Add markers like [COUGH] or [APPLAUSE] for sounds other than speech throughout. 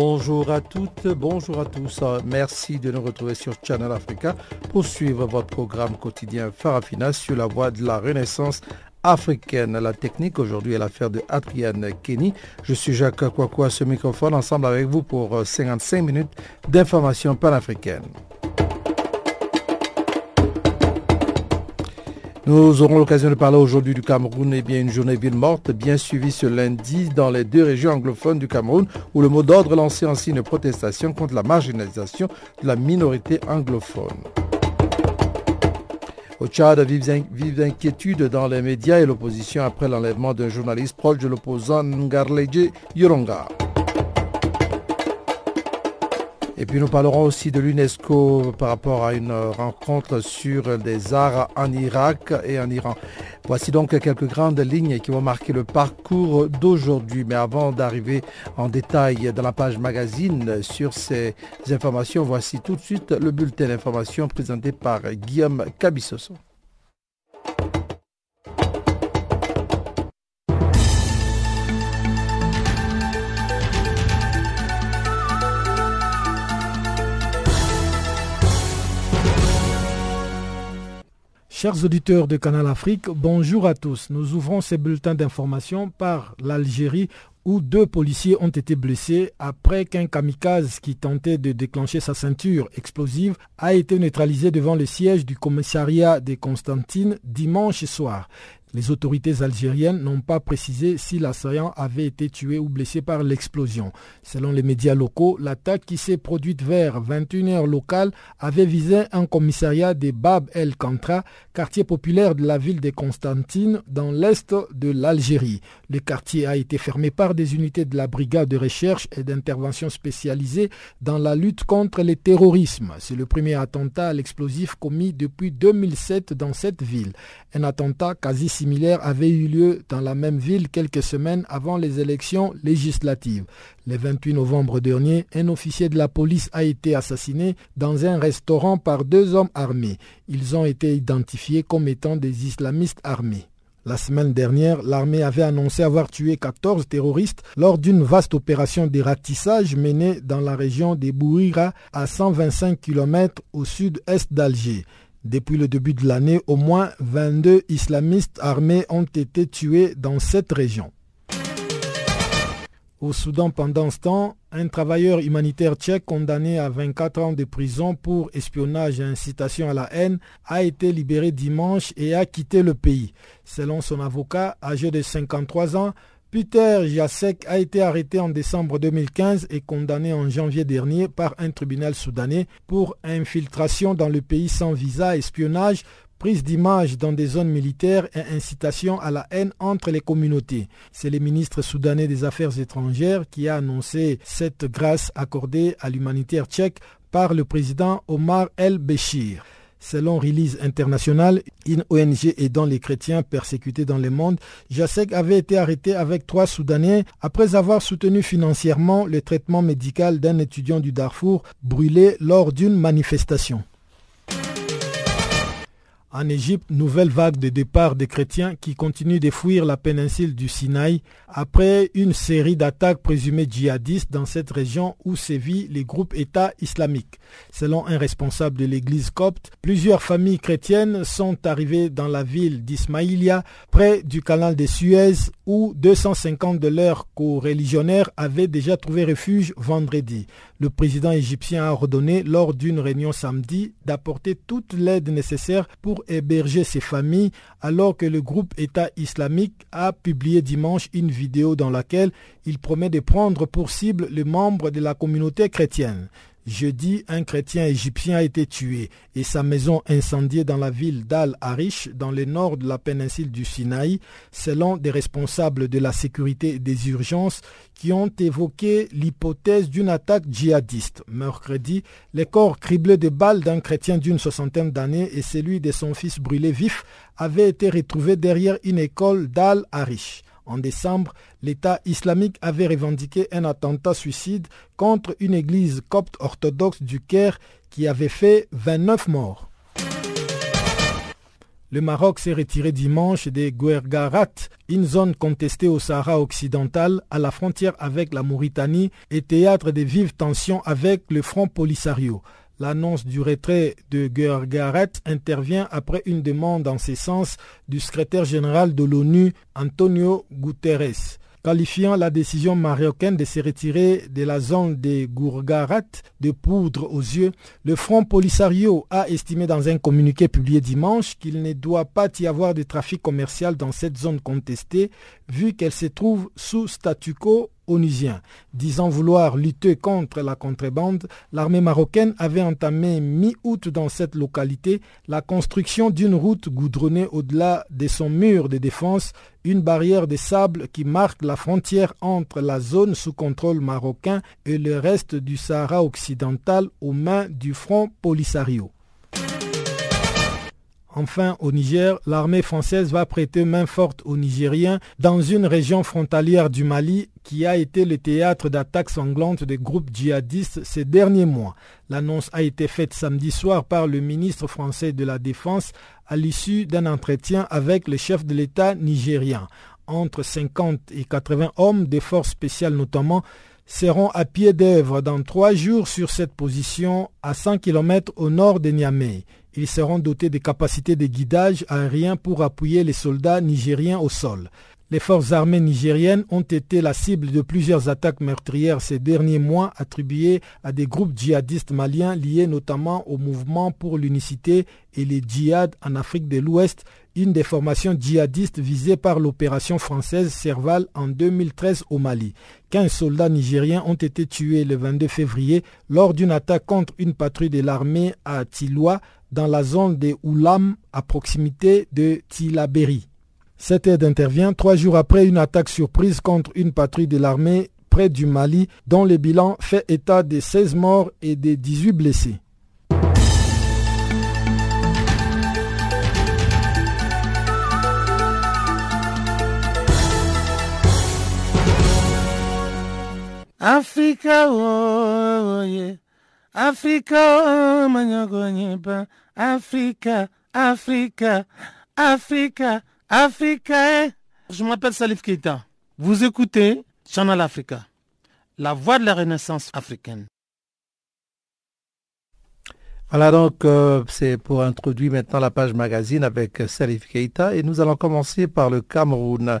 Bonjour à toutes, bonjour à tous. Merci de nous retrouver sur Channel Africa pour suivre votre programme quotidien Farafina sur la voie de la renaissance africaine. La technique aujourd'hui est l'affaire de Adrienne Kenny. Je suis Jacques Kouakou à ce microphone ensemble avec vous pour 55 minutes d'information panafricaine. Nous aurons l'occasion de parler aujourd'hui du Cameroun et bien une journée ville morte bien suivie ce lundi dans les deux régions anglophones du Cameroun où le mot d'ordre lancé en signe de protestation contre la marginalisation de la minorité anglophone. Au Tchad, vive inquiétude dans les médias et l'opposition après l'enlèvement d'un journaliste proche de l'opposant Ngarleje Yoronga. Et puis nous parlerons aussi de l'UNESCO par rapport à une rencontre sur des arts en Irak et en Iran. Voici donc quelques grandes lignes qui vont marquer le parcours d'aujourd'hui. Mais avant d'arriver en détail dans la page magazine sur ces informations, voici tout de suite le bulletin d'information présenté par Guillaume Cabissoso. Chers auditeurs de Canal Afrique, bonjour à tous. Nous ouvrons ces bulletins d'information par l'Algérie où deux policiers ont été blessés après qu'un kamikaze qui tentait de déclencher sa ceinture explosive a été neutralisé devant le siège du commissariat de Constantine dimanche soir. Les autorités algériennes n'ont pas précisé si l'assaillant avait été tué ou blessé par l'explosion. Selon les médias locaux, l'attaque qui s'est produite vers 21h locale avait visé un commissariat de Bab el Kantra, quartier populaire de la ville de Constantine dans l'est de l'Algérie. Le quartier a été fermé par des unités de la brigade de recherche et d'intervention spécialisée dans la lutte contre le terrorisme. C'est le premier attentat à l'explosif commis depuis 2007 dans cette ville. Un attentat quasi similaire avait eu lieu dans la même ville quelques semaines avant les élections législatives. Le 28 novembre dernier, un officier de la police a été assassiné dans un restaurant par deux hommes armés. Ils ont été identifiés comme étant des islamistes armés. La semaine dernière, l'armée avait annoncé avoir tué 14 terroristes lors d'une vaste opération de ratissage menée dans la région des Bouira à 125 km au sud-est d'Alger. Depuis le début de l'année, au moins 22 islamistes armés ont été tués dans cette région. Au Soudan, pendant ce temps, un travailleur humanitaire tchèque condamné à 24 ans de prison pour espionnage et incitation à la haine a été libéré dimanche et a quitté le pays. Selon son avocat, âgé de 53 ans, Peter Jacek a été arrêté en décembre 2015 et condamné en janvier dernier par un tribunal soudanais pour infiltration dans le pays sans visa, espionnage, prise d'images dans des zones militaires et incitation à la haine entre les communautés. C'est le ministre soudanais des Affaires étrangères qui a annoncé cette grâce accordée à l'humanitaire tchèque par le président Omar El-Béchir. Selon Release International, une ONG aidant les chrétiens persécutés dans le monde, Jacek avait été arrêté avec trois Soudanais après avoir soutenu financièrement le traitement médical d'un étudiant du Darfour brûlé lors d'une manifestation. En Égypte, nouvelle vague de départ des chrétiens qui continuent de fuir la péninsule du Sinaï après une série d'attaques présumées djihadistes dans cette région où sévit les groupes État islamiques. Selon un responsable de l'église copte, plusieurs familles chrétiennes sont arrivées dans la ville d'Ismaïlia, près du canal de Suez, où 250 de leurs co-religionnaires avaient déjà trouvé refuge vendredi. Le président égyptien a ordonné lors d'une réunion samedi d'apporter toute l'aide nécessaire pour héberger ces familles alors que le groupe État islamique a publié dimanche une vidéo dans laquelle il promet de prendre pour cible les membres de la communauté chrétienne. Jeudi, un chrétien égyptien a été tué et sa maison incendiée dans la ville d'Al-Arish, dans le nord de la péninsule du Sinaï, selon des responsables de la sécurité et des urgences qui ont évoqué l'hypothèse d'une attaque djihadiste. Mercredi, les corps criblés de balles d'un chrétien d'une soixantaine d'années et celui de son fils brûlé vif avaient été retrouvés derrière une école d'Al-Arish. En décembre, l'État islamique avait revendiqué un attentat suicide contre une église copte orthodoxe du Caire qui avait fait 29 morts. Le Maroc s'est retiré dimanche des Guergarat, une zone contestée au Sahara occidental à la frontière avec la Mauritanie et théâtre de vives tensions avec le Front Polisario. L'annonce du retrait de Guergaret intervient après une demande en ce sens du secrétaire général de l'ONU, Antonio Guterres. Qualifiant la décision marocaine de se retirer de la zone des Gourgarat de poudre aux yeux, le Front Polisario a estimé dans un communiqué publié dimanche qu'il ne doit pas y avoir de trafic commercial dans cette zone contestée vu qu'elle se trouve sous statu quo Disant vouloir lutter contre la contrebande, l'armée marocaine avait entamé mi-août dans cette localité la construction d'une route goudronnée au-delà de son mur de défense, une barrière de sable qui marque la frontière entre la zone sous contrôle marocain et le reste du Sahara occidental aux mains du front Polisario. Enfin, au Niger, l'armée française va prêter main forte aux Nigériens dans une région frontalière du Mali qui a été le théâtre d'attaques sanglantes des groupes djihadistes ces derniers mois. L'annonce a été faite samedi soir par le ministre français de la Défense à l'issue d'un entretien avec le chef de l'État nigérien. Entre 50 et 80 hommes des forces spéciales notamment seront à pied d'œuvre dans trois jours sur cette position à 100 km au nord de Niamey. Ils seront dotés de capacités de guidage aérien pour appuyer les soldats nigériens au sol. Les forces armées nigériennes ont été la cible de plusieurs attaques meurtrières ces derniers mois attribuées à des groupes djihadistes maliens liés notamment au mouvement pour l'unicité et les djihad en Afrique de l'Ouest, une des formations djihadistes visées par l'opération française Serval en 2013 au Mali. 15 soldats nigériens ont été tués le 22 février lors d'une attaque contre une patrouille de l'armée à Tiloua, dans la zone des Oulam à proximité de Tilaberi. Cette aide intervient trois jours après une attaque surprise contre une patrouille de l'armée près du Mali dont le bilan fait état de 16 morts et de 18 blessés. Oh, yeah. Africa, Africa, Africa, Africa, Africa. Eh. Je m'appelle Salif Keita. Vous écoutez Channel Africa, la voix de la renaissance africaine. Voilà donc, euh, c'est pour introduire maintenant la page magazine avec Salif Keita et nous allons commencer par le Cameroun.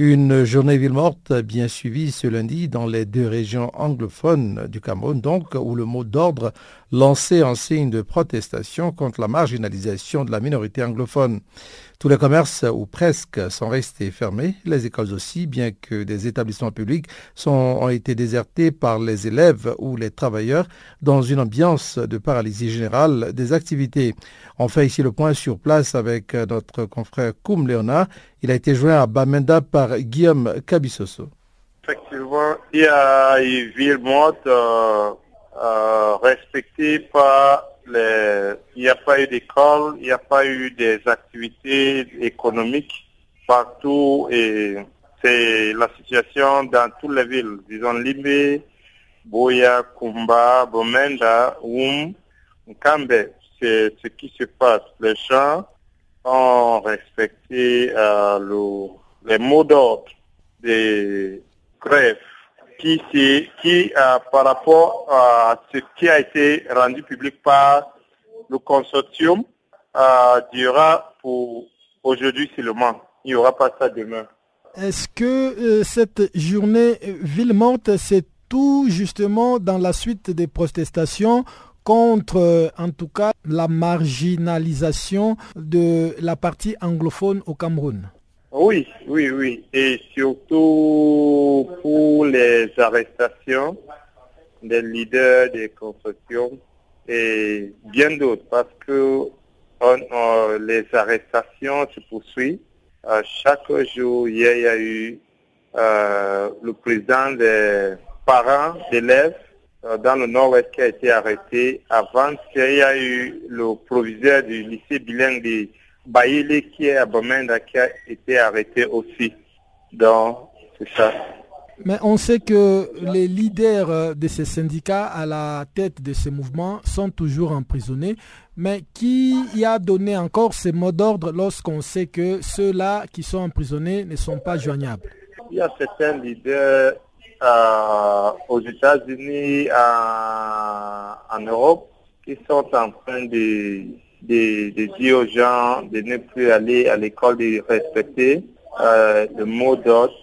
Une journée ville morte bien suivie ce lundi dans les deux régions anglophones du Cameroun, donc, où le mot d'ordre lancé en signe de protestation contre la marginalisation de la minorité anglophone. Tous les commerces, ou presque, sont restés fermés, les écoles aussi, bien que des établissements publics sont, ont été désertés par les élèves ou les travailleurs dans une ambiance de paralysie générale des activités. On fait ici le point sur place avec notre confrère Koum Léonard. Il a été joint à Bamenda par Guillaume Cabissoso. Effectivement, il y a une ville morte euh, euh, respectée par il n'y a pas eu d'école, il n'y a pas eu des activités économiques partout et c'est la situation dans toutes les villes, disons Limbe, Boya, Kumba, Bomenda, Oum, Kambe. C'est ce qui se passe. Les gens ont respecté euh, les mots d'ordre des grèves qui, qui euh, par rapport à ce qui a été rendu public par le consortium, euh, durera pour aujourd'hui seulement. Il n'y aura pas ça demain. Est-ce que euh, cette journée ville morte, c'est tout justement dans la suite des protestations contre, en tout cas, la marginalisation de la partie anglophone au Cameroun? Oui, oui, oui. Et surtout pour les arrestations des leaders des constructions et bien d'autres parce que les arrestations se poursuivent. chaque jour, il y a eu le président des parents d'élèves dans le nord-ouest qui a été arrêté. Avant, il y a eu le proviseur du lycée bilingue de Baïlé qui est à Bamenda qui a été arrêté aussi. Donc, c'est ça. Mais on sait que les leaders euh, de ces syndicats à la tête de ces mouvements sont toujours emprisonnés. Mais qui y a donné encore ces mots d'ordre lorsqu'on sait que ceux-là qui sont emprisonnés ne sont pas joignables? Il y a certains leaders euh, aux États-Unis, en Europe, qui sont en train de, de, dire aux gens de ne plus aller à l'école, de respecter euh, le mot d'ordre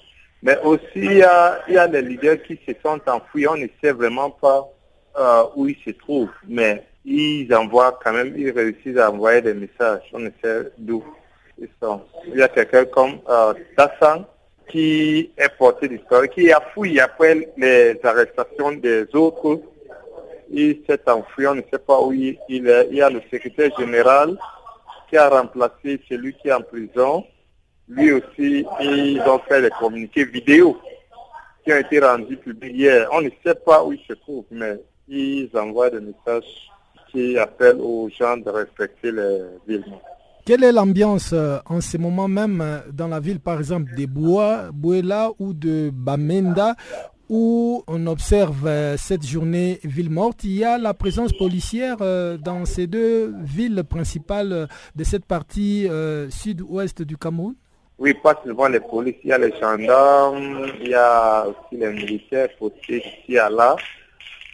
mais aussi, il y, a, il y des leaders qui se sont enfouis. On ne sait vraiment pas euh, où ils se trouvent. Mais ils envoient quand même, ils réussissent à envoyer des messages. On ne sait d'où ils sont. Il y a quelqu'un comme euh, Tassan qui est porté d'histoire, qui a fouillé après les arrestations des autres. Il s'est enfui, on ne sait pas où il est. Il y a le secrétaire général qui a remplacé celui qui est en prison lui aussi, ils ont fait des communiqués vidéo qui ont été rendus publics hier. On ne sait pas où ils se trouvent, mais ils envoient des messages qui appellent aux gens de respecter les villes. Quelle est l'ambiance euh, en ce moment même euh, dans la ville, par exemple, de Bois, Bouela ou de Bamenda, où on observe euh, cette journée ville morte, il y a la présence policière dans ces deux villes principales de cette partie sud-ouest du Cameroun oui, pas seulement les policiers, il y a les gendarmes, il y a aussi les militaires postés ici à là.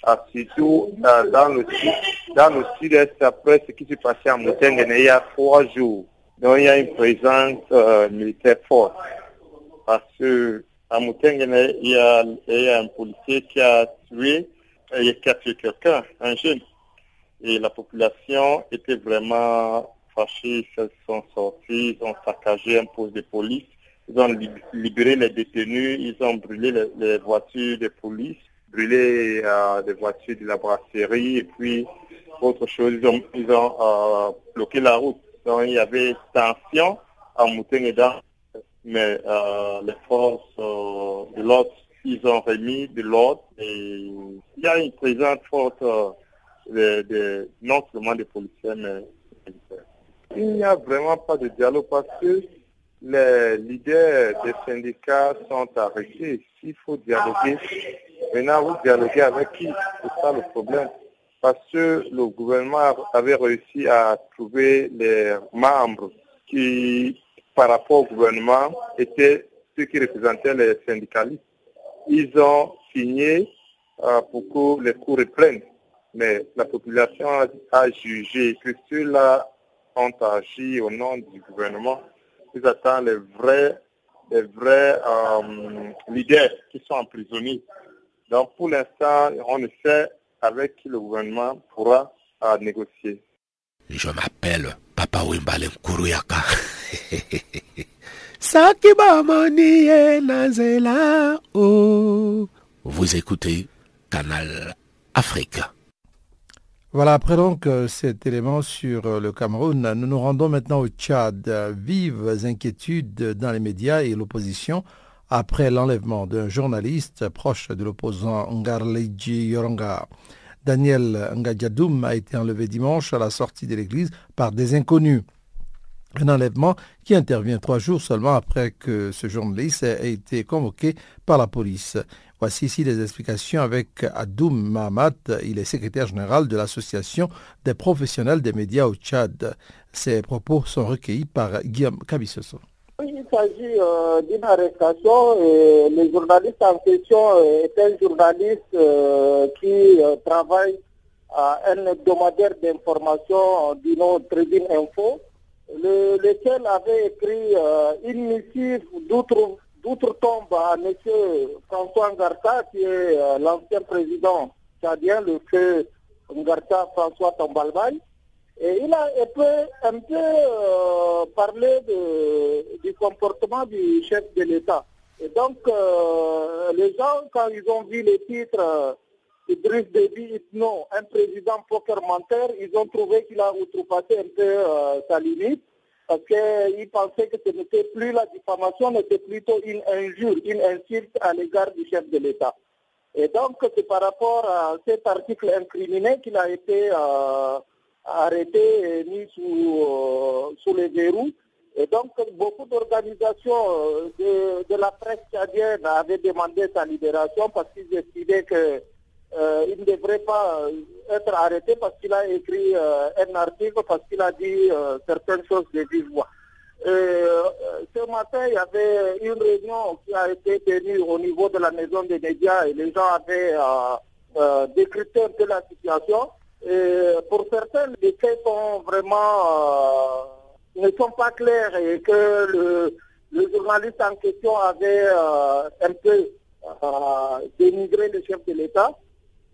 Ah, surtout euh, dans le sud, dans le sud-est, après ce qui s'est passé à Moutengene il y a trois jours. Donc il y a une présence euh, militaire forte. Parce que Moutengene, il il y a un policier qui a tué, qui a tué quelqu'un, un jeune. Et la population était vraiment fâchés, ils sont sortis, ils ont saccagé un poste de police, ils ont libéré les détenus, ils ont brûlé les, voitures de police, brûlé euh, des voitures de la brasserie et puis autre chose, ils ont, euh, bloqué la route. Donc il y avait tension à Moutengueda, mais euh, les forces de l'ordre, ils ont remis de l'ordre et il y a une présence forte de, non seulement des policiers, mais. Il n'y a vraiment pas de dialogue parce que les leaders des syndicats sont arrêtés. S'il faut dialoguer, maintenant vous dialoguez avec qui? C'est ça le problème. Parce que le gouvernement avait réussi à trouver les membres qui, par rapport au gouvernement, étaient ceux qui représentaient les syndicalistes. Ils ont signé euh, pour que les cours reprennent. Mais la population a jugé que ceux-là ont agi au nom du gouvernement. Ils attendent les vrais, les vrais euh, leaders qui sont emprisonnés. Donc pour l'instant, on ne sait avec qui le gouvernement pourra euh, négocier. Je m'appelle Papa Wimbale [LAUGHS] [LAUGHS] Oh. Vous écoutez Canal Afrique. Voilà, après donc euh, cet élément sur euh, le Cameroun, nous nous rendons maintenant au Tchad. Vives inquiétudes dans les médias et l'opposition après l'enlèvement d'un journaliste proche de l'opposant Ngarleji Yoronga. Daniel Ngadjadoum a été enlevé dimanche à la sortie de l'église par des inconnus. Un enlèvement qui intervient trois jours seulement après que ce journaliste ait été convoqué par la police. Voici ici des explications avec Adoum Mahamat. Il est secrétaire général de l'Association des professionnels des médias au Tchad. Ses propos sont recueillis par Guillaume Kabissoso. Il s'agit euh, d'une arrestation. Et le journaliste en question euh, est un journaliste euh, qui travaille à un hebdomadaire d'information du nom Trading Info, lequel avait écrit une missive d'outre d'outre-tombe à M. François Ngarta, qui est euh, l'ancien président tchadien, le feu Ngarta François Tombalbaï. Et il a un peu, un peu euh, parlé du comportement du chef de l'État. Et donc, euh, les gens, quand ils ont vu les titres Idriss Déby Itno, un président poker menteur, ils ont trouvé qu'il a outrepassé un peu euh, sa limite parce qu'ils pensaient que ce n'était plus la diffamation, mais c'était plutôt une injure, une insulte à l'égard du chef de l'État. Et donc, c'est par rapport à cet article incriminé qu'il a été euh, arrêté et mis sous, euh, sous les verrous. Et donc, beaucoup d'organisations de, de, la presse tchadienne avaient demandé sa libération parce qu'ils estimaient que euh, il ne devrait pas euh, être arrêté parce qu'il a écrit euh, un article, parce qu'il a dit certaines choses de vive voix. ce matin, il y avait une réunion qui a été tenue au niveau de la maison des médias et les gens avaient décrypté un peu la situation. Pour certains, les faits sont vraiment ne sont pas clairs et que le journaliste en question avait un peu dénigré le chef de l'État.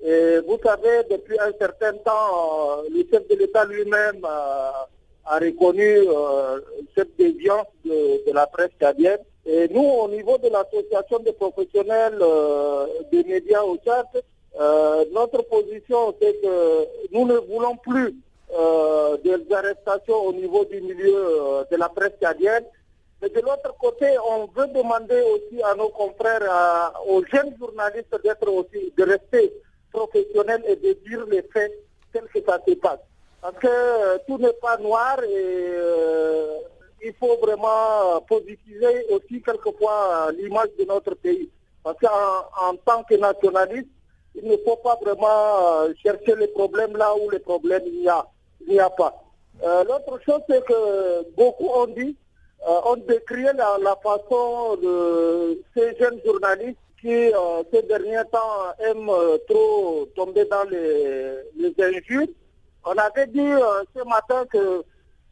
Et vous savez, depuis un certain temps, euh, le chef de l'État lui-même euh, a reconnu euh, cette déviance de, la presse cadienne. Et nous, au niveau de l'association des professionnels des médias au Tchad, notre position, c'est que nous ne voulons plus des arrestations au niveau du milieu de la presse cadienne. Mais de l'autre côté, on veut demander aussi à nos confrères, aux jeunes journalistes d'être aussi, de rester professionnel et de dire les faits tels que ça se passe. Parce que euh, tout n'est pas noir et euh, il faut vraiment positiver aussi quelquefois l'image de notre pays. Parce qu'en en tant que nationaliste, il ne faut pas vraiment euh, chercher les problèmes là où les problèmes n'y a, a pas. L'autre chose, c'est que beaucoup ont dit, ont décrit la façon de ces jeunes journalistes qui, euh, ces derniers temps, aiment euh, trop tomber dans les, les injures. On avait dit euh, ce matin que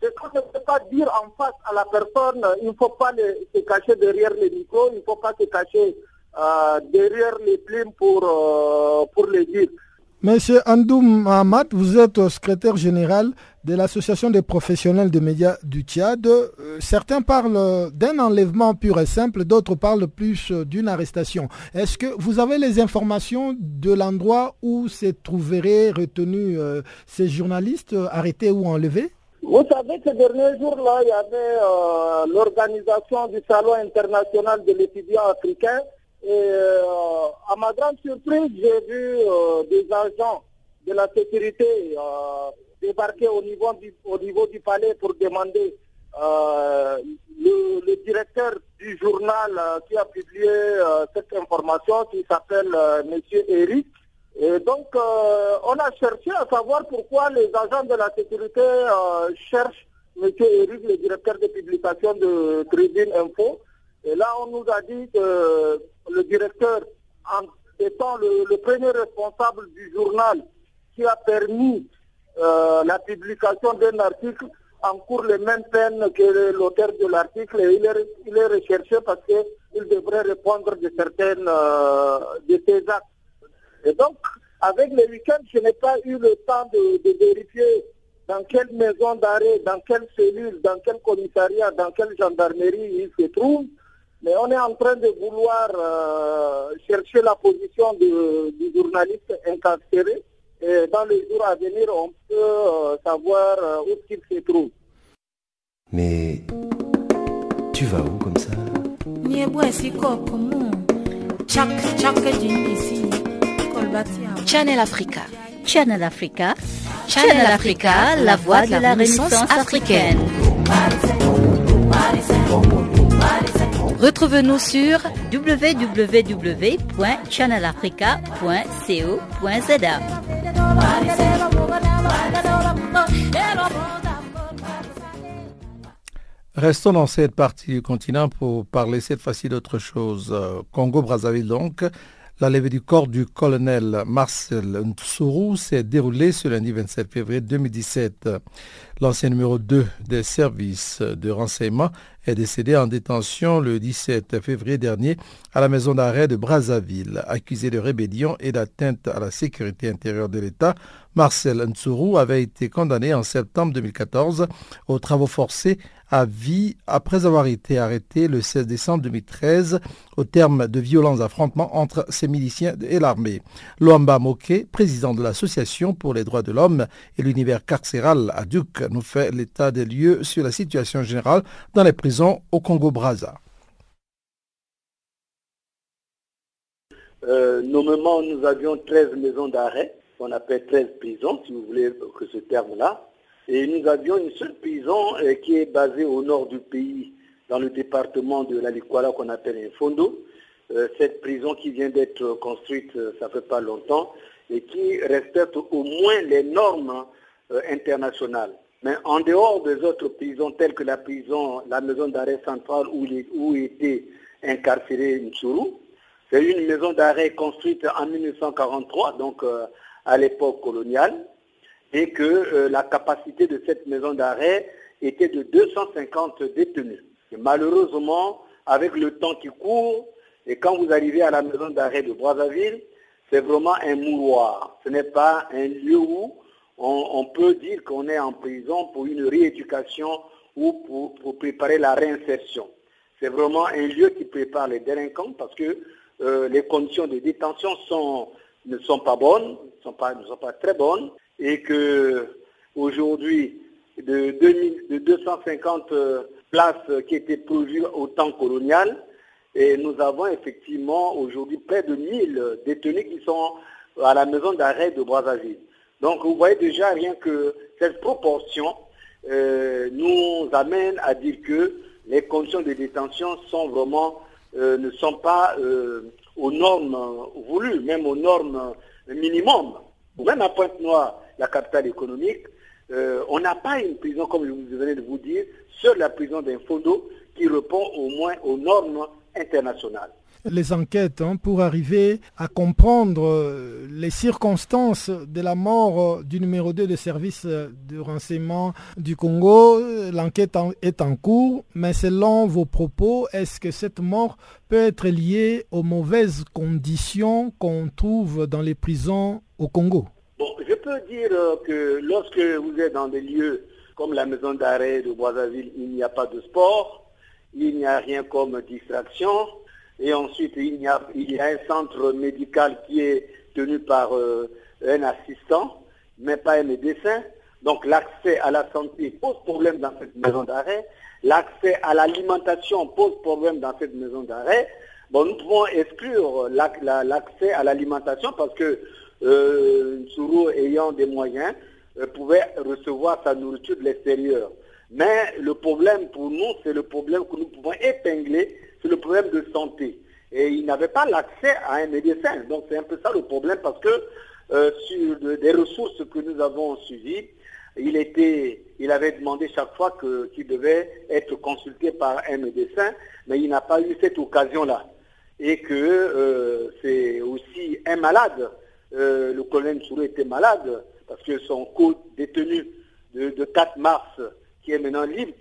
ce qu'on ne peut pas dire en face à la personne, il ne faut pas se cacher derrière les micros, il ne faut pas se cacher derrière les plumes pour, pour les dire. Monsieur Andoum Mahamat, vous êtes secrétaire général de l'Association des professionnels des médias du Tchad. Euh, certains parlent d'un enlèvement pur et simple, d'autres parlent plus d'une arrestation. Est-ce que vous avez les informations de l'endroit où se trouveraient retenus euh, ces journalistes arrêtés ou enlevés? Vous savez, ces derniers jours-là, il y avait euh, l'organisation du Salon international de l'étudiant africain et euh, à ma grande surprise, j'ai vu euh, des agents de la sécurité euh, débarquer au niveau, du, au niveau du palais pour demander le, directeur du journal qui a publié cette information, qui s'appelle Monsieur Eric. Et donc, on a cherché à savoir pourquoi les agents de la sécurité cherchent Monsieur Eric, le directeur de publication de Tribune Info. Et là, on nous a dit que le directeur, étant le, premier responsable du journal qui a permis euh, la publication d'un article, encourt les mêmes peines que l'auteur de l'article et il est, recherché parce qu'il devrait répondre de certaines euh, de ses actes. Et donc, avec les week-ends, je n'ai pas eu le temps de, de vérifier dans quelle maison d'arrêt, dans quelle cellule, dans quel commissariat, dans quelle gendarmerie il se trouve. Mais on est en train de vouloir euh, chercher la position du journaliste incarcéré. Et dans les jours à venir, on peut euh, savoir euh, où il se trouve. Mais tu vas où comme ça Channel Africa. Channel Africa. Channel Africa, la voix de la Renaissance africaine. Retrouve-nous sur www.channelafrica.co.za. Restons dans cette partie du continent pour parler cette fois-ci d'autre chose. Congo-Brazzaville donc. La levée du corps du colonel Marcel Ntsuru s'est déroulée ce lundi 27 février 2017. L'ancien numéro 2 des services de renseignement est décédé en détention le 17 février dernier à la maison d'arrêt de Brazzaville. Accusé de rébellion et d'atteinte à la sécurité intérieure de l'État, Marcel Ntsuru avait été condamné en septembre 2014 aux travaux forcés à vie après avoir été arrêté le 16 décembre 2013 au terme de violents affrontements entre ses miliciens et l'armée. Loamba Moke, président de l'Association pour les droits de l'homme et l'univers carcéral à Duc, nous fait l'état des lieux sur la situation générale dans les prisons au Congo-Braza. Euh, nommément, nous avions 13 maisons d'arrêt, qu'on appelle 13 prisons, si vous voulez que ce terme-là. Et nous avions une seule prison euh, qui est basée au nord du pays, dans le département de la Likwala qu'on appelle Infondo. Euh, cette prison qui vient d'être construite, euh, ça fait pas longtemps, et qui respecte au moins les normes internationales. Mais en dehors des autres prisons, telles que la prison, la maison d'arrêt centrale où, était incarcéré Ntsuru, c'est une maison d'arrêt construite en 1943, donc à l'époque coloniale et que euh, la capacité de cette maison d'arrêt était de 250 détenus. malheureusement, avec le temps qui court, et quand vous arrivez à la maison d'arrêt de Brazzaville, c'est vraiment un mouroir. Ce n'est pas un lieu où on, peut dire qu'on est en prison pour une rééducation ou pour, préparer la réinsertion. C'est vraiment un lieu qui prépare les délinquants parce que euh, les conditions de détention ne sont pas bonnes, ne sont pas très bonnes et que aujourd'hui, de, 250 euh, places qui étaient prévues au temps colonial, nous avons effectivement aujourd'hui près de 1000 détenus qui sont à la maison d'arrêt de Brazzaville. Donc vous voyez déjà rien que cette proportion euh, nous amène à dire que les conditions de détention sont vraiment, euh, ne sont pas aux normes voulues, même aux normes minimum. Même à Pointe-Noire, la capitale économique, euh, on n'a pas une prison, comme je vous venez de vous dire, seule la prison d'Infondo qui répond au moins aux normes internationales les enquêtes hein, pour arriver à comprendre euh, les circonstances de la mort euh, du numéro 2 de service de renseignement du Congo. L'enquête est en cours, mais selon vos propos, est-ce que cette mort peut être liée aux mauvaises conditions qu'on trouve dans les prisons au Congo? Bon, je peux dire euh, que lorsque vous êtes dans des lieux comme la maison d'arrêt de Boisaville, il n'y a pas de sport, il n'y a rien comme distraction, et ensuite il y a, un centre médical qui est tenu par euh, un assistant, mais pas un médecin. Donc l'accès à la santé pose problème dans cette maison d'arrêt, l'accès à l'alimentation pose problème dans cette maison d'arrêt. Bon, nous pouvons exclure l'accès à l'alimentation parce que euh, ayant des moyens, euh, pouvait recevoir sa nourriture de l'extérieur. Mais le problème pour nous, c'est le problème que nous pouvons épingler, le problème de santé. Et il n'avait pas l'accès à un médecin. Donc c'est un peu ça le problème parce que euh, sur des ressources que nous avons suivies, il, était, il avait demandé chaque fois qu'il devait être consulté par un médecin, mais il n'a pas eu cette occasion-là. Et que euh, c'est aussi un malade euh, le colonel Souré était malade parce que son co-détenu de, 4 mars, qui est maintenant libre,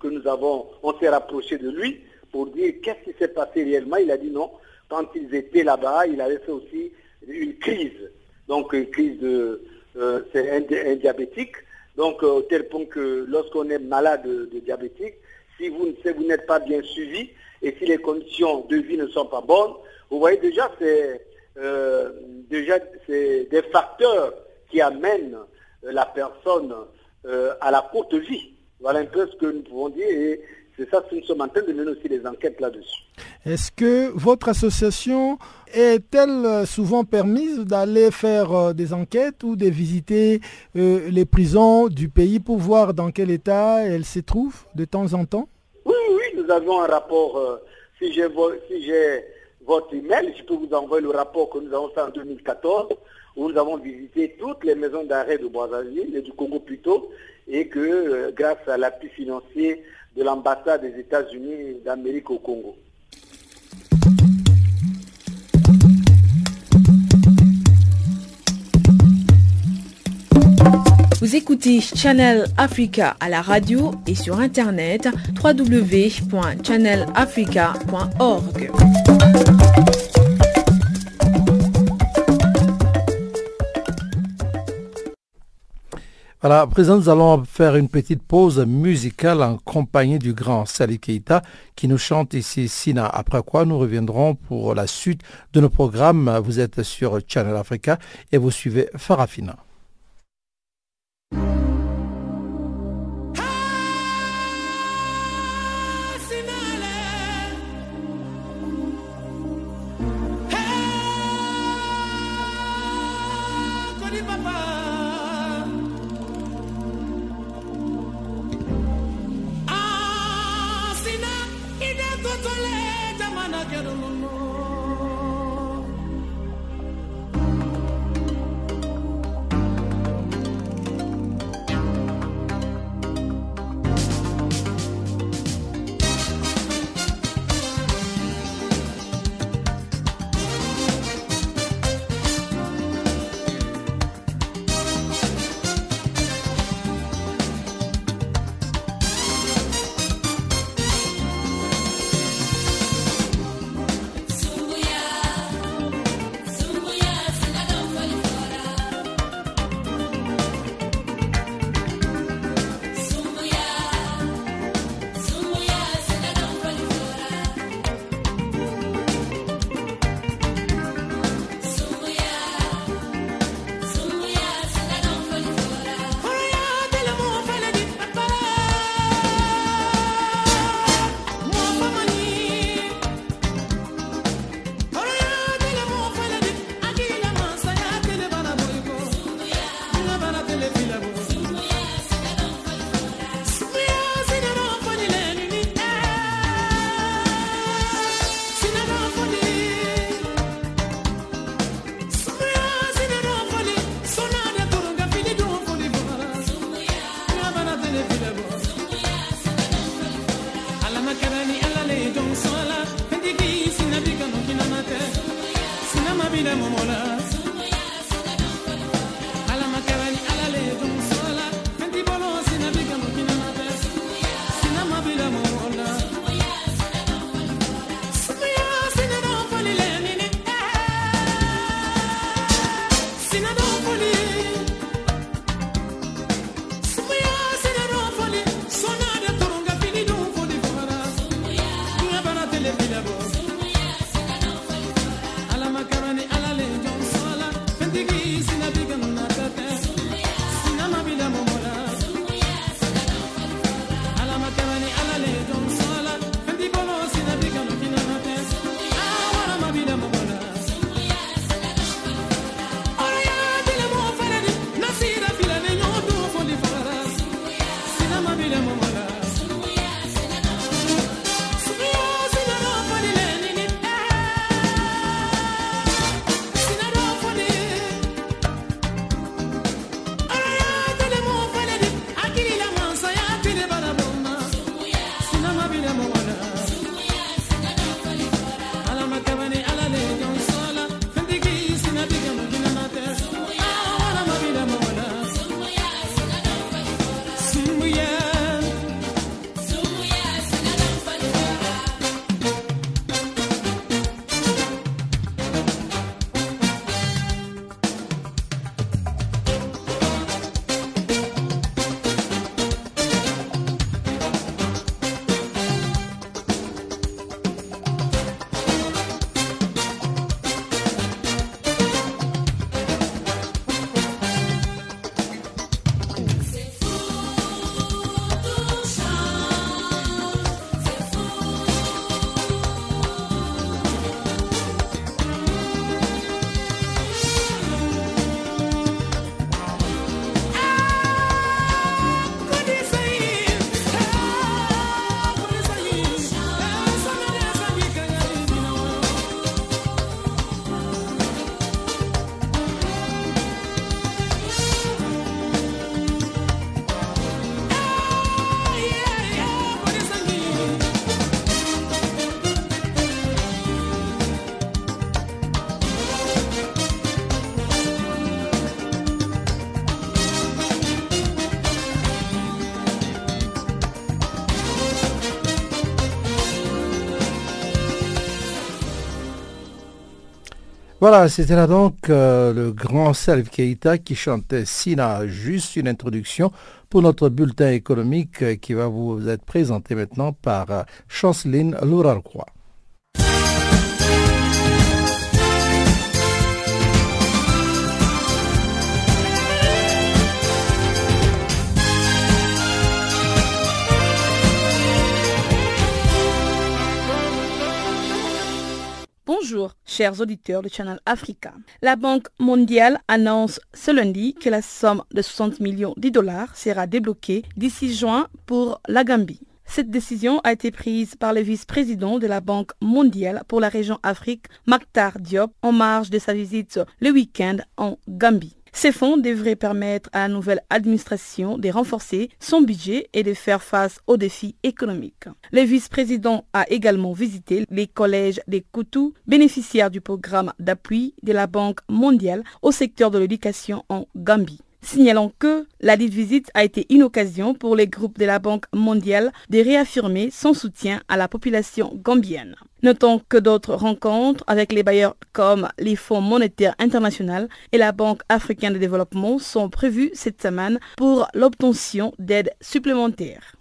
que nous avons, on s'est rapproché de lui pour dire qu'est-ce qui s'est passé réellement. Il a dit non. Quand ils étaient là-bas, il avait fait aussi une crise. Donc une crise de, euh, c'est un, diabétique. Donc au tel point que lorsqu'on est malade de, diabétique, si vous, si vous n'êtes pas bien suivi et si les conditions de vie ne sont pas bonnes, vous voyez déjà c'est euh, déjà, c'est des facteurs qui amènent euh, la personne euh, à la courte vie. Voilà un peu ce que nous pouvons dire c'est ça nous sommes en train de mener aussi des enquêtes là-dessus. Est-ce que votre association est-elle souvent permise d'aller faire des enquêtes ou de visiter les prisons du pays pour voir dans quel état elles se trouvent de temps en temps? Oui, oui, nous avons un rapport. si j'ai si votre email, je peux vous envoyer le rapport que nous avons fait en 2014, où nous avons visité toutes les maisons d'arrêt de Brazzaville et du Congo plutôt, et que euh, grâce à l'appui financier de l'ambassade des États-Unis d'Amérique au Congo. Vous écoutez Channel Africa à la radio et sur internet www.channelafrica.org. Voilà, à présent, nous allons faire une petite pause musicale en compagnie du grand Sali Keita qui nous chante ici Sina. Après quoi, nous reviendrons pour la suite de nos programmes. Vous êtes sur Channel Africa et vous suivez Farafina. Voilà, c'était là donc euh, le grand Salif Keita qui chantait Sina. Juste une introduction pour notre bulletin économique euh, qui va vous être présenté maintenant par euh, Chanceline Lourarquois. Bonjour, chers auditeurs du Channel Africa. La Banque mondiale annonce ce lundi que la somme de 60 millions de dollars sera débloquée d'ici juin pour la Gambie. Cette décision a été prise par le vice-président de la Banque mondiale pour la région Afrique, Maktar Diop, en marge de sa visite le week-end en Gambie. Ces fonds devraient permettre à la nouvelle administration de renforcer son budget et de faire face aux défis économiques. Le vice-président a également visité les collèges des Koutou, bénéficiaires du programme d'appui de la Banque mondiale au secteur de l'éducation en Gambie. Signalons que la dite visite a été une occasion pour les groupes de la Banque mondiale de réaffirmer son soutien à la population gambienne. Notons que d'autres rencontres avec les bailleurs comme les Fonds monétaires internationaux et la Banque africaine de développement sont prévues cette semaine pour l'obtention d'aides supplémentaires.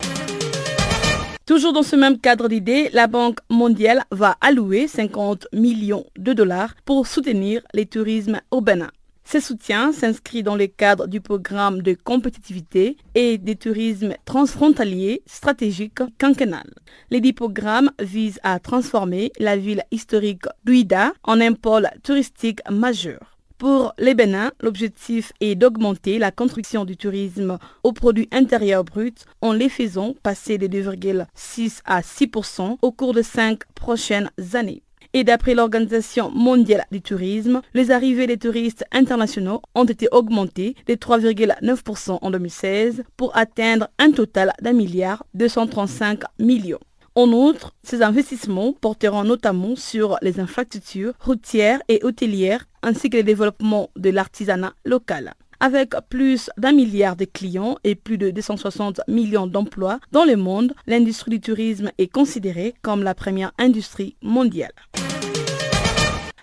Toujours dans ce même cadre d'idées, la Banque mondiale va allouer 50 millions de dollars pour soutenir les tourismes Bénin. Ce soutien s'inscrit dans le cadre du programme de compétitivité et de tourisme transfrontalier stratégique quinquennal. Les dix programmes visent à transformer la ville historique d'Ouida en un pôle touristique majeur. Pour les Bénins, l'objectif est d'augmenter la construction du tourisme au produit intérieur brut en les faisant passer de 2,6 à 6% au cours de cinq prochaines années. Et d'après l'Organisation mondiale du tourisme, les arrivées des touristes internationaux ont été augmentées de 3,9% en 2016 pour atteindre un total d'un milliard 235 millions. En outre, ces investissements porteront notamment sur les infrastructures routières et hôtelières ainsi que le développement de l'artisanat local. Avec plus d'un milliard de clients et plus de 260 millions d'emplois dans le monde, l'industrie du tourisme est considérée comme la première industrie mondiale.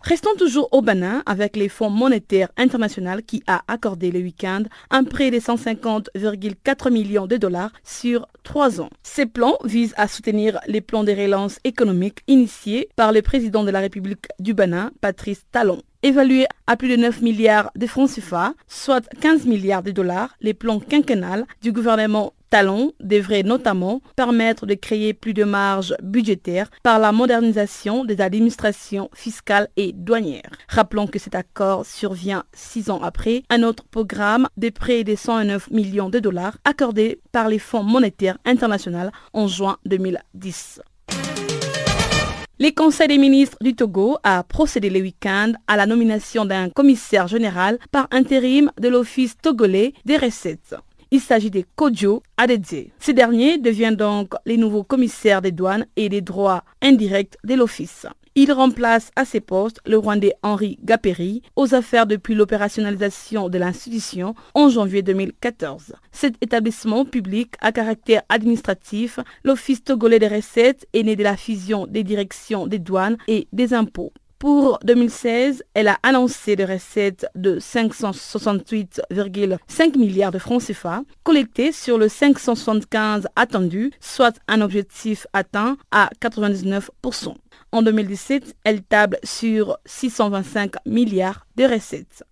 Restons toujours au Bénin avec les Fonds monétaires international qui a accordé le week-end un prêt de 150,4 millions de dollars sur trois ans. Ces plans visent à soutenir les plans de relance économique initiés par le président de la République du Bénin, Patrice Talon. Évalué à plus de 9 milliards de francs CFA, soit 15 milliards de dollars, les plans quinquennales du gouvernement Talon devrait notamment permettre de créer plus de marge budgétaire par la modernisation des administrations fiscales et douanières. Rappelons que cet accord survient six ans après un autre programme de prêts de 109 millions de dollars accordé par les fonds monétaires internationaux en juin 2010. Les conseils des ministres du Togo a procédé le week-end à la nomination d'un commissaire général par intérim de l'Office togolais des recettes. Il s'agit de Kodjo Adedze. Ces derniers deviennent donc les nouveaux commissaires des douanes et des droits indirects de l'Office. Il remplace à ses postes le Rwandais Henri Gaperi aux affaires depuis l'opérationnalisation de l'institution en janvier 2014. Cet établissement public à caractère administratif, l'Office togolais des recettes, est né de la fusion des directions des douanes et des impôts. Pour 2016, elle a annoncé des recettes de 568,5 milliards de francs CFA collectés sur le 575 attendu, soit un objectif atteint à 99%. En 2017, elle table sur 625 milliards de recettes.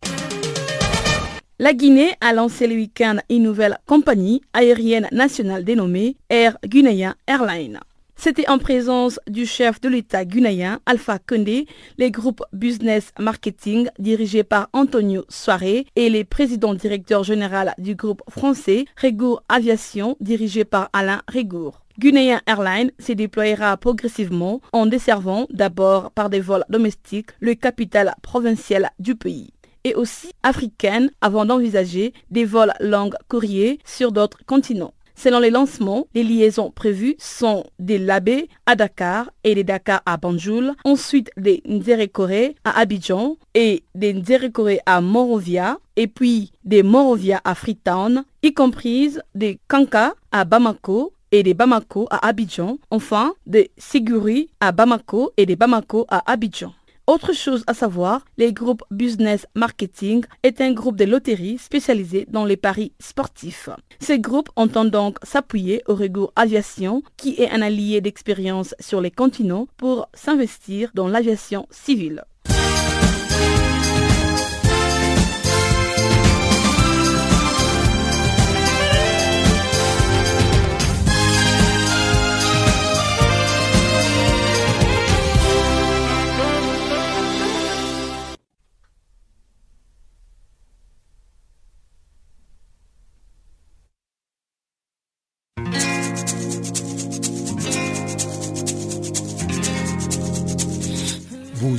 La Guinée a lancé le week-end une nouvelle compagnie aérienne nationale dénommée Air Guinéen Airlines. C'était en présence du chef de l'État guinéen Alpha Condé, les groupes Business Marketing dirigés par Antonio Soare et les présidents directeurs général du groupe français Régour Aviation dirigé par Alain Régour. Guinéen Airlines se déployera progressivement en desservant d'abord par des vols domestiques le capital provincial du pays et aussi africaine avant d'envisager des vols langue courrier sur d'autres continents. Selon les lancements, les liaisons prévues sont des Labé à Dakar et des Dakar à Banjul, ensuite des Nzerekore à Abidjan et des Nzerekore à Morovia, et puis des Morovia à Freetown, y compris des Kanka à Bamako et des Bamako à Abidjan, enfin des Siguri à Bamako et des Bamako à Abidjan. Autre chose à savoir, les groupes Business Marketing est un groupe de loteries spécialisé dans les paris sportifs. Ces groupes entendent donc s'appuyer au Rigour Aviation, qui est un allié d'expérience sur les continents pour s'investir dans l'aviation civile.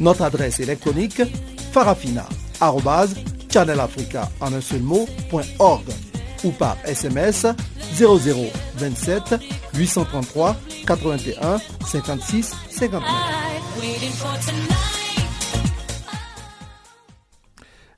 Notre adresse électronique farafina.channelafrica en un seul ou par SMS 0027 833 81 56 59.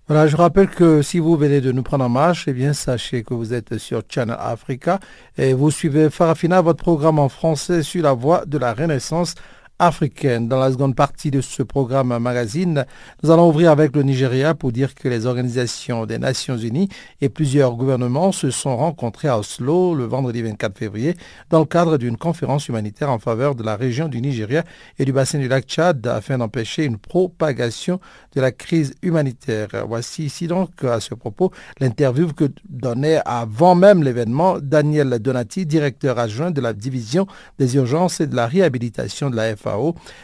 Voilà, je rappelle que si vous venez de nous prendre en marche, eh bien, sachez que vous êtes sur Channel Africa et vous suivez Farafina, votre programme en français sur la voie de la Renaissance africaine. Dans la seconde partie de ce programme magazine, nous allons ouvrir avec le Nigeria pour dire que les organisations des Nations Unies et plusieurs gouvernements se sont rencontrés à Oslo le vendredi 24 février dans le cadre d'une conférence humanitaire en faveur de la région du Nigeria et du bassin du lac Tchad afin d'empêcher une propagation de la crise humanitaire. Voici ici donc à ce propos l'interview que donnait avant même l'événement Daniel Donati, directeur adjoint de la division des urgences et de la réhabilitation de la FA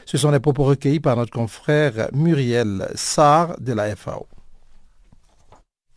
ce sont les propos recueillis par notre confrère Muriel Sarr de la FAO.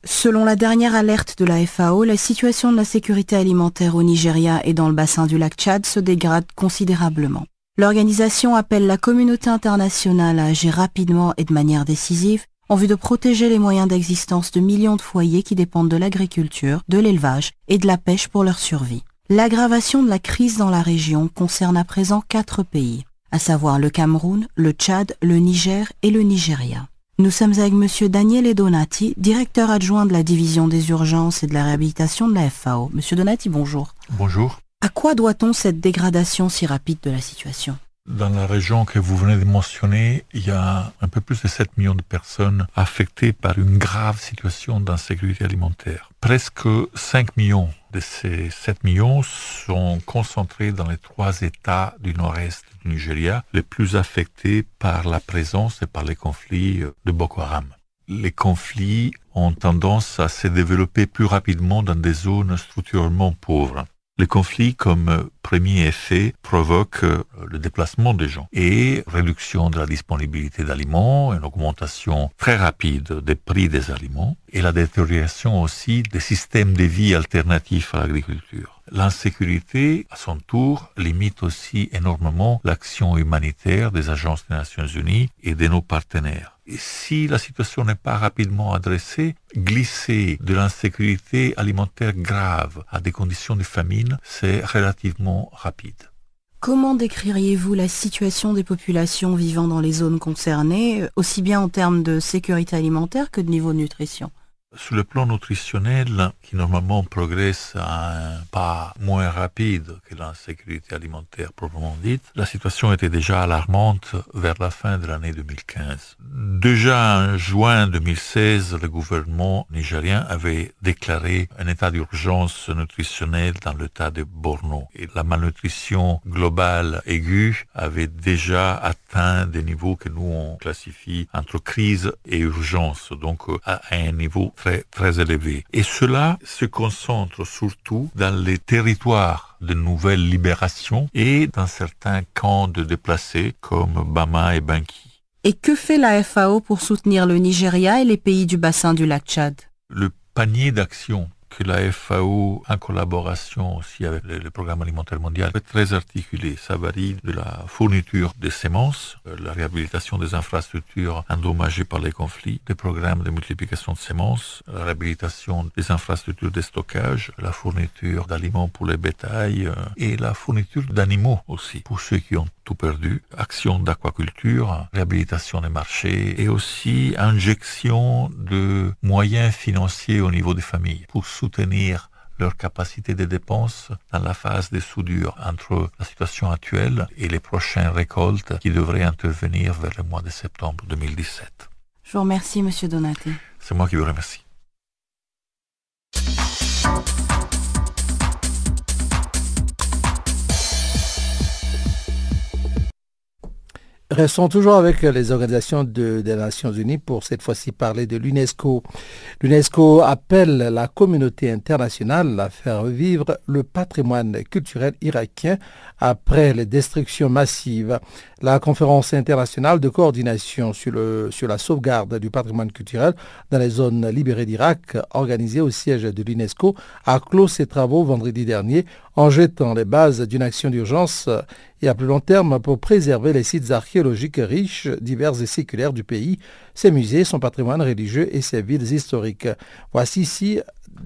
Selon la dernière alerte de la FAO, la situation de la sécurité alimentaire au Nigeria et dans le bassin du lac Tchad se dégrade considérablement. L'organisation appelle la communauté internationale à agir rapidement et de manière décisive en vue de protéger les moyens d'existence de millions de foyers qui dépendent de l'agriculture, de l'élevage et de la pêche pour leur survie. L'aggravation de la crise dans la région concerne à présent quatre pays à savoir le Cameroun, le Tchad, le Niger et le Nigeria. Nous sommes avec M. Daniel Donati, directeur adjoint de la division des urgences et de la réhabilitation de la FAO. Monsieur Donati, bonjour. Bonjour. À quoi doit-on cette dégradation si rapide de la situation? Dans la région que vous venez de mentionner, il y a un peu plus de 7 millions de personnes affectées par une grave situation d'insécurité alimentaire. Presque 5 millions de ces 7 millions sont concentrés dans les trois États du nord-est Nigeria, les plus affectés par la présence et par les conflits de Boko Haram. Les conflits ont tendance à se développer plus rapidement dans des zones structurellement pauvres. Les conflits, comme premier effet, provoquent le déplacement des gens et réduction de la disponibilité d'aliments, une augmentation très rapide des prix des aliments et la détérioration aussi des systèmes de vie alternatifs à l'agriculture. L'insécurité, à son tour, limite aussi énormément l'action humanitaire des agences des Nations Unies et de nos partenaires. Si la situation n'est pas rapidement adressée, glisser de l'insécurité alimentaire grave à des conditions de famine, c'est relativement rapide. Comment décririez-vous la situation des populations vivant dans les zones concernées, aussi bien en termes de sécurité alimentaire que de niveau de nutrition? Sur le plan nutritionnel, qui normalement progresse à un pas moins rapide que l'insécurité alimentaire proprement dite, la situation était déjà alarmante vers la fin de l'année 2015. Déjà en juin 2016, le gouvernement nigérien avait déclaré un état d'urgence nutritionnelle dans l'état de Borno. Et la malnutrition globale aiguë avait déjà atteint des niveaux que nous on classifie entre crise et urgence, donc à un niveau très, très élevé. Et cela se concentre surtout dans les territoires de nouvelles libérations et dans certains camps de déplacés comme Bama et Banki. Et que fait la FAO pour soutenir le Nigeria et les pays du bassin du lac Tchad? Le panier d'action que la FAO, en collaboration aussi avec le, Programme alimentaire mondial, est très articulé. Ça varie de la fourniture des semences, euh, la réhabilitation des infrastructures endommagées par les conflits, des programmes de multiplication de semences, la réhabilitation des infrastructures de stockage, la fourniture d'aliments pour les bétails euh, et la fourniture d'animaux aussi pour ceux qui ont tout perdu, action d'aquaculture, réhabilitation des marchés et aussi injection de moyens financiers au niveau des familles pour soutenir leur capacité de dépenses dans la phase de soudure entre la situation actuelle et les prochaines récoltes qui devraient intervenir vers le mois de septembre 2017. Je vous remercie, Monsieur Donaté. C'est moi qui vous remercie. Restons toujours avec les organisations des Nations Unies pour cette fois-ci parler de l'UNESCO. L'UNESCO appelle la communauté internationale à faire revivre le patrimoine culturel irakien après les destructions massives. La conférence internationale de coordination sur, sur la sauvegarde du patrimoine culturel dans les zones libérées d'Irak, organisée au siège de l'UNESCO, a clos ses travaux vendredi dernier en jetant les bases d'une action d'urgence et à plus long terme pour préserver les sites archéologiques riches, divers et séculaires du pays, ses musées, son patrimoine religieux et ses villes historiques. Voici ici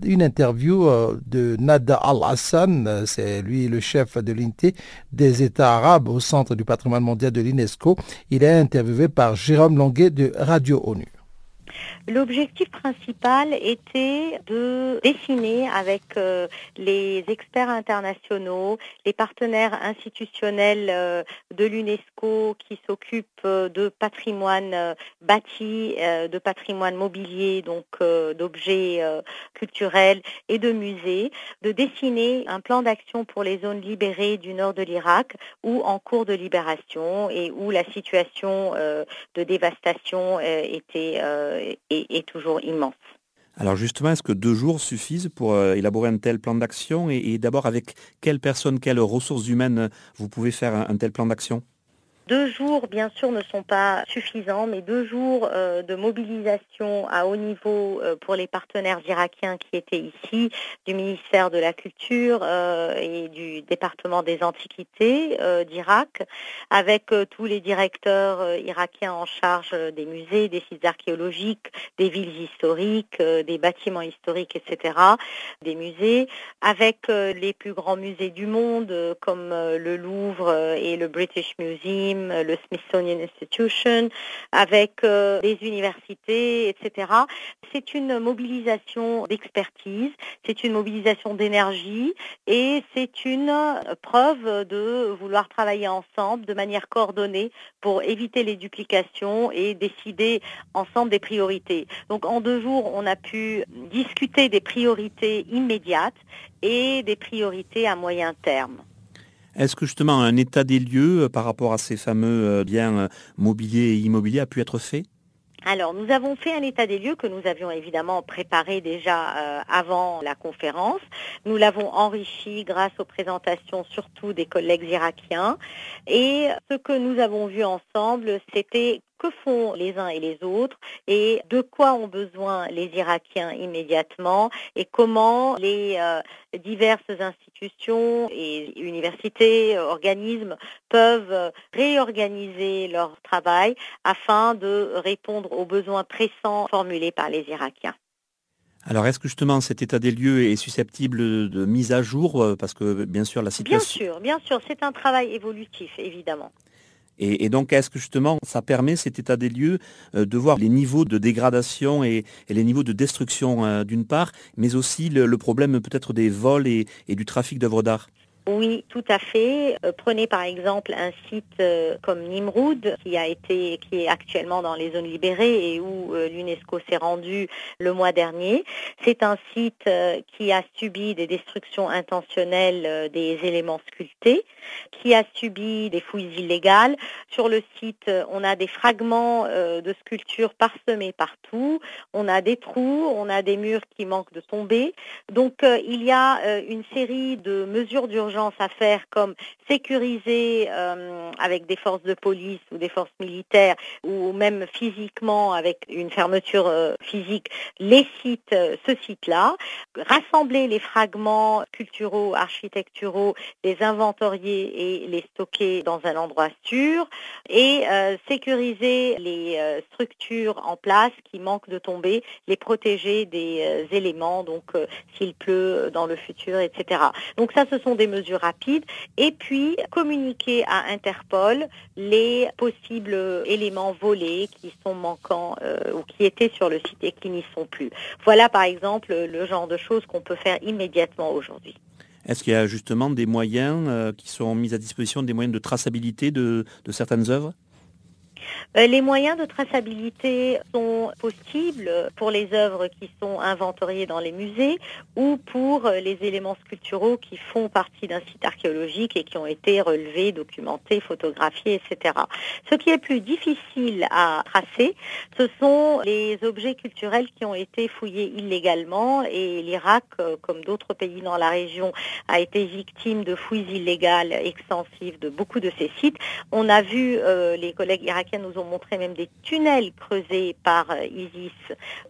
une interview euh, de Nada Al-Hassan, c'est lui le chef de l'unité des États arabes au Centre du patrimoine mondial de l'UNESCO. Il est interviewé par Jérôme Longuet de Radio ONU. L'objectif principal était de dessiner avec euh, les experts internationaux, les partenaires institutionnels euh, de l'UNESCO qui s'occupent euh, de patrimoine bâti, de patrimoine mobilier, donc d'objets culturels et de musées, de dessiner un plan d'action pour les zones libérées du nord de l'Irak ou en cours de libération et où la situation de dévastation était est, toujours immense. Alors justement, est-ce que deux jours suffisent pour euh, élaborer un tel plan d'action? Et, d'abord avec quelles personnes, quelles ressources humaines vous pouvez faire un tel plan d'action? Deux jours, bien sûr, ne sont pas suffisants, mais deux jours euh, de mobilisation à haut niveau euh, pour les partenaires irakiens qui étaient ici, du ministère de la Culture euh, et du département des Antiquités d'Irak, avec tous les directeurs irakiens en charge des musées, des sites archéologiques, des villes historiques, des bâtiments historiques, etc., des musées, avec les plus grands musées du monde comme le Louvre et le British Museum le Smithsonian Institution, avec euh, les universités, etc. C'est une mobilisation d'expertise, c'est une mobilisation d'énergie et c'est une preuve de vouloir travailler ensemble de manière coordonnée pour éviter les duplications et décider ensemble des priorités. Donc en deux jours, on a pu discuter des priorités immédiates et des priorités à moyen terme. Est-ce que justement un état des lieux euh, par rapport à ces fameux euh, biens euh, mobiliers et immobiliers a pu être fait? Alors, nous avons fait un état des lieux que nous avions évidemment préparé déjà avant la conférence. Nous l'avons enrichi grâce aux présentations surtout des collègues irakiens. Et ce que nous avons vu ensemble, c'était que font les uns et les autres et de quoi ont besoin les Irakiens immédiatement et comment les euh, diverses institutions et universités, organismes peuvent réorganiser leur travail afin de répondre aux besoins pressants formulés par les Irakiens. Alors, est-ce que justement cet état des lieux est susceptible de mise à jour? Euh, Parce que bien sûr, la situation... Bien sûr, bien sûr, c'est un travail évolutif, évidemment. Et, donc, est-ce que justement, ça permet cet état des lieux euh, de voir les niveaux de dégradation et, les niveaux de destruction euh, d'une part, mais aussi le, problème peut-être des vols et du trafic d'œuvres d'art? Oui, tout à fait. Euh, prenez par exemple un site euh, comme Nimroud, qui a été, qui est actuellement dans les zones libérées et où euh, l'UNESCO s'est rendu le mois dernier. C'est un site qui a subi des destructions intentionnelles des éléments sculptés, qui a subi des fouilles illégales. Sur le site, on a des fragments de sculptures parsemés partout. On a des trous, on a des murs qui manquent de tomber. Donc, il y a une série de mesures d'urgence à faire comme sécuriser euh, avec des forces de police ou des forces militaires ou même physiquement avec une fermeture euh, physique les sites, ce site-là, rassembler les fragments culturaux, architecturaux, les inventorier et les stocker dans un endroit sûr et sécuriser les structures en place qui manquent de tomber, les protéger des éléments, donc s'il pleut dans le futur, etc. Donc ça, ce sont des mesures rapides. Et puis, communiquer à Interpol les possibles éléments volés qui sont manquants euh, ou qui étaient sur le site et qui n'y sont plus. Voilà, par exemple, le genre de choses qu'on peut faire immédiatement aujourd'hui. Est-ce qu'il y a justement des moyens euh, qui sont mis à disposition, des moyens de traçabilité de certaines œuvres? Les moyens de traçabilité sont possibles pour les œuvres qui sont inventoriées dans les musées ou pour euh, les éléments sculpturaux qui font partie d'un site archéologique et qui ont été relevés, documentés, photographiés, etc. Ce qui est plus difficile à tracer, ce sont les objets culturels qui ont été fouillés illégalement et l'Irak, euh, comme d'autres pays dans la région, a été victime de fouilles illégales extensives de beaucoup de ces sites. On a vu, les collègues irakiens nous ont montré même des tunnels creusés par euh, ISIS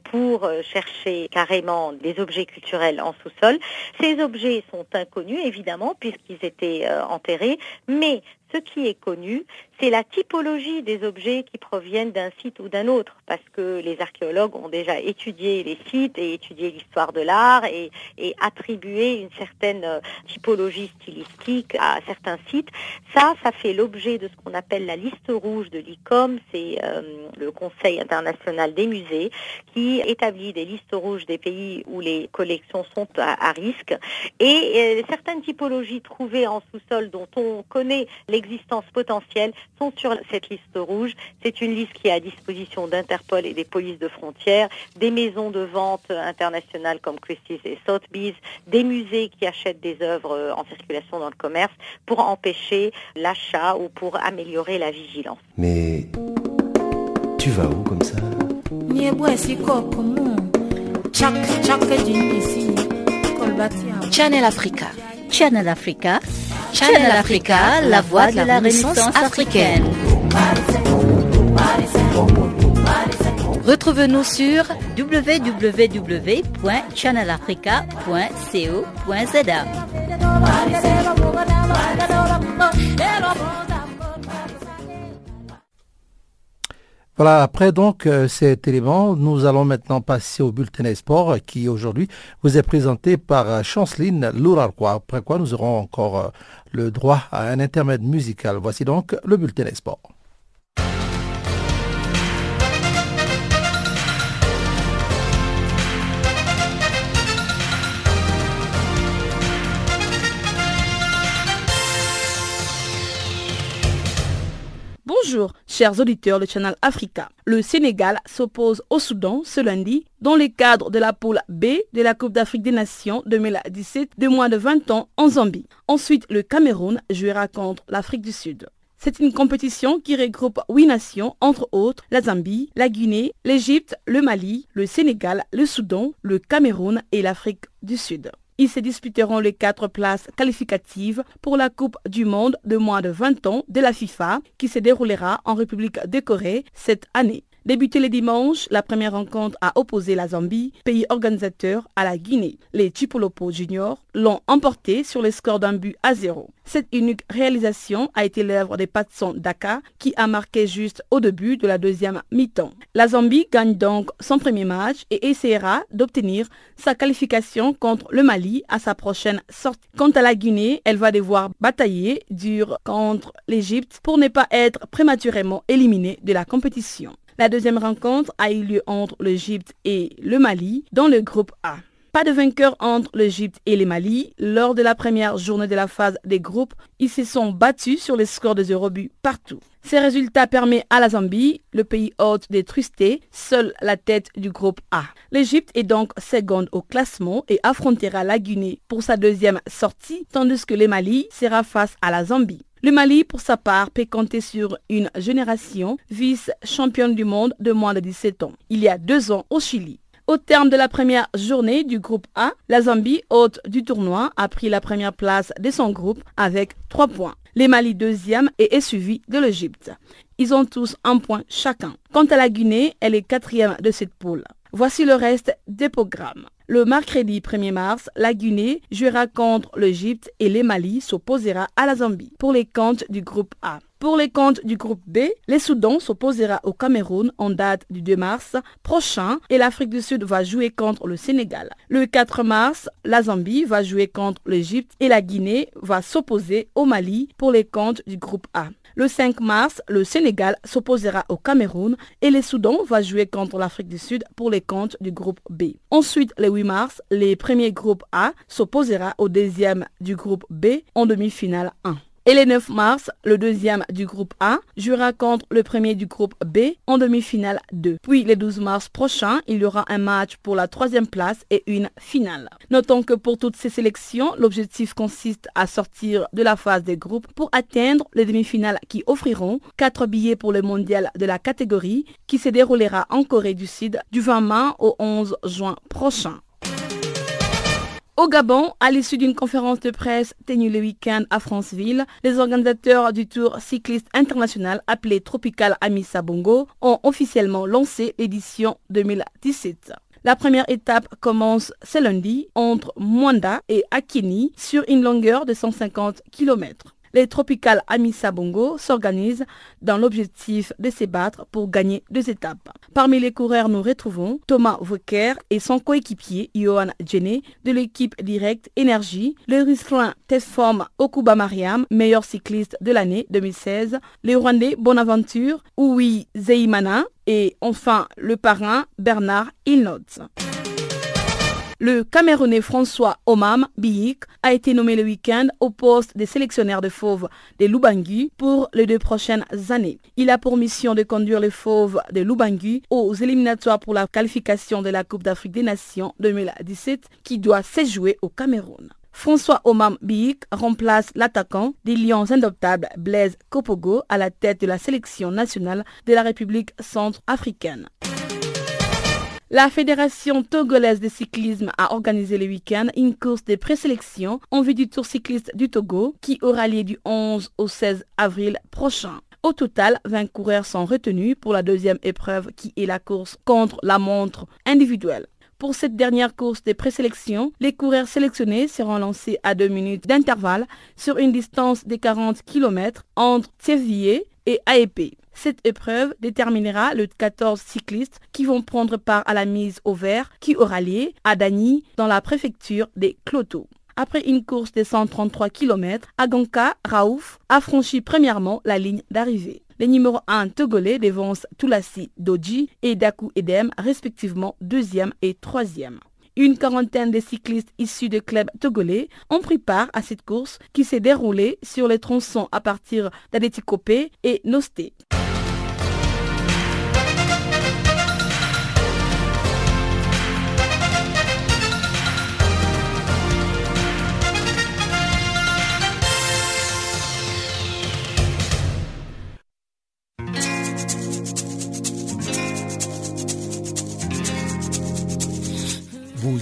pour euh, chercher carrément des objets culturels en sous-sol. Ces objets sont inconnus, évidemment, puisqu'ils étaient euh, enterrés, mais ce qui est connu, c'est la typologie des objets qui proviennent d'un site ou d'un autre, parce que les archéologues ont déjà étudié les sites et étudié l'histoire de l'art et, attribué une certaine euh, typologie stylistique à certains sites. Ça, ça fait l'objet de ce qu'on appelle la liste rouge de l'ICOM, c'est euh, le Conseil international des musées, qui établit des listes rouges des pays où les collections sont à, risque. Et euh, certaines typologies trouvées en sous-sol dont on connaît les existence potentielle sont sur cette liste rouge. C'est une liste qui est à disposition d'Interpol et des polices de frontières, des maisons de vente internationales comme Christie's et Sotheby's, des musées qui achètent des œuvres en circulation dans le commerce pour empêcher l'achat ou pour améliorer la vigilance. Mais tu vas où comme ça? Channel Africa. Channel Africa Channel Africa, la voix de la Renaissance africaine. Retrouve-nous sur www.channelafrica.co.za. Voilà, après donc euh, cet élément, nous allons maintenant passer au bulletin des sports qui aujourd'hui vous est présenté par euh, Chanceline Lourarquois, après quoi nous aurons encore euh, le droit à un intermède musical. Voici donc le bulletin des sports. Bonjour, chers auditeurs de Channel Africa. Le Sénégal s'oppose au Soudan ce lundi dans le cadre de la poule B de la Coupe d'Afrique des Nations 2017 de moins de 20 ans en Zambie. Ensuite, le Cameroun jouera contre l'Afrique du Sud. C'est une compétition qui regroupe huit nations, entre autres la Zambie, la Guinée, l'Égypte, le Mali, le Sénégal, le Soudan, le Cameroun et l'Afrique du Sud. Ils se disputeront les quatre places qualificatives pour la Coupe du Monde de moins de 20 ans de la FIFA qui se déroulera en République de Corée cette année. Débuté le dimanche, la première rencontre a opposé la Zambie, pays organisateur, à la Guinée. Les Chipolopo Juniors l'ont emporté sur le score d'un but à zéro. Cette unique réalisation a été l'œuvre de Patson Daka qui a marqué juste au début de la deuxième mi-temps. La Zambie gagne donc son premier match et essaiera d'obtenir sa qualification contre le Mali à sa prochaine sortie. Quant à la Guinée, elle va devoir batailler dur contre l'Égypte pour ne pas être prématurément éliminée de la compétition. La deuxième rencontre a eu lieu entre l'Égypte et le Mali dans le groupe A. Pas de vainqueur entre l'Égypte et le Mali. Lors de la première journée de la phase des groupes, ils se sont battus sur les scores de 0 but partout. Ces résultats permettent à la Zambie, le pays hôte des Trustés, seule la tête du groupe A. L'Égypte est donc seconde au classement et affrontera la Guinée pour sa deuxième sortie, tandis que le Mali sera face à la Zambie. Le Mali, pour sa part, peut compter sur une génération vice-championne du monde de moins de 17 ans, il y a deux ans au Chili. Au terme de la première journée du groupe A, la Zambie, hôte du tournoi, a pris la première place de son groupe avec 3 points. Les Mali deuxième et est suivi de l'Égypte. Ils ont tous un point chacun. Quant à la Guinée, elle est quatrième de cette poule. Voici le reste des programmes. Le mercredi 1er mars, la Guinée jouera contre l'Égypte et les Mali s'opposera à la Zambie pour les comptes du groupe A. Pour les comptes du groupe B, les Soudan s'opposera au Cameroun en date du 2 mars prochain et l'Afrique du Sud va jouer contre le Sénégal. Le 4 mars, la Zambie va jouer contre l'Égypte et la Guinée va s'opposer au Mali pour les comptes du groupe A. Le 5 mars, le Sénégal s'opposera au Cameroun et le Soudan va jouer contre l'Afrique du Sud pour les comptes du groupe B. Ensuite, le 8 mars, les premiers groupes A s'opposera au deuxième du groupe B en demi-finale 1. Et le 9 mars, le deuxième du groupe A jouera contre le premier du groupe B en demi-finale 2. Puis le 12 mars prochain, il y aura un match pour la troisième place et une finale. Notons que pour toutes ces sélections, l'objectif consiste à sortir de la phase des groupes pour atteindre les demi-finales qui offriront 4 billets pour le mondial de la catégorie qui se déroulera en Corée du Sud du 20 mai au 11 juin prochain. Au Gabon, à l'issue d'une conférence de presse tenue le week-end à Franceville, les organisateurs du Tour cycliste international appelé Tropical Amissa Bongo ont officiellement lancé l'édition 2017. La première étape commence ce lundi entre Mwanda et Akini sur une longueur de 150 km les Tropical Amissa Bongo s'organisent dans l'objectif de se battre pour gagner deux étapes. Parmi les coureurs, nous retrouvons Thomas Vauquer et son coéquipier Johan Djene de l'équipe Direct Énergie, le Russellin Testform Okuba Mariam, meilleur cycliste de l'année 2016, le Rwandais Bonaventure, Oui Zeimana et enfin le parrain Bernard Ilnotz. Le Camerounais François Omam Biyik a été nommé le week-end au poste de sélectionneur de fauves de Lubangu pour les deux prochaines années. Il a pour mission de conduire les fauves de Lubangu aux éliminatoires pour la qualification de la Coupe d'Afrique des Nations 2017 qui doit se jouer au Cameroun. François Omam Biyik remplace l'attaquant des Lions indoptables Blaise Kopogo à la tête de la sélection nationale de la République centrafricaine. La Fédération togolaise de cyclisme a organisé le week-end une course de présélection en vue du Tour cycliste du Togo qui aura lieu du 11 au 16 avril prochain. Au total, 20 coureurs sont retenus pour la deuxième épreuve qui est la course contre la montre individuelle. Pour cette dernière course de présélection, les coureurs sélectionnés seront lancés à deux minutes d'intervalle sur une distance de 40 km entre Thévier et AEP. Cette épreuve déterminera le 14 cyclistes qui vont prendre part à la mise au vert qui aura lieu à Dany dans la préfecture des Clotos. Après une course de 133 km, Aganka Raouf a franchi premièrement la ligne d'arrivée. Les numéros 1 togolais dévancent Toulassi Doji et Daku Edem respectivement deuxième et troisième. Une quarantaine de cyclistes issus de clubs togolais ont pris part à cette course qui s'est déroulée sur les tronçons à partir d'Adetikopé et Nosté.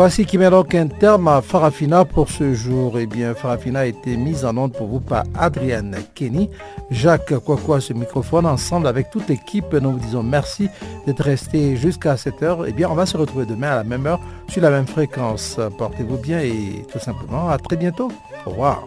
Voici qui met donc un terme à Farafina pour ce jour. Eh bien, Farafina a été mise en onde pour vous par Adrienne Kenny, Jacques Kwakwa, ce microphone, ensemble avec toute l'équipe. Nous vous disons merci d'être resté jusqu'à cette heure. Eh bien, on va se retrouver demain à la même heure sur la même fréquence. Portez-vous bien et tout simplement à très bientôt. Au revoir.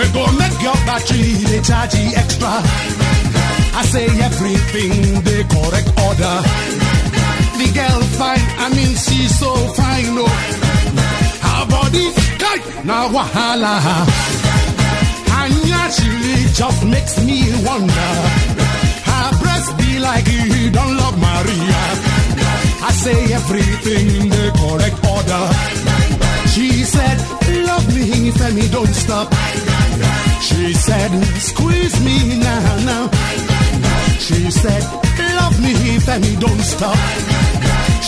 We're gonna make your battery, they charge you extra. I say everything, the correct order. The girl fine, I mean she's so fine, no. Her body tight, now wahala. Anya she just makes me wonder. Her breast be like you don't love Maria. I say everything in the correct order. She said thief and he don't stop. She said, squeeze me now, now. She said, love me if and don't stop.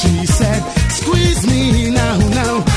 She said, squeeze me now, now.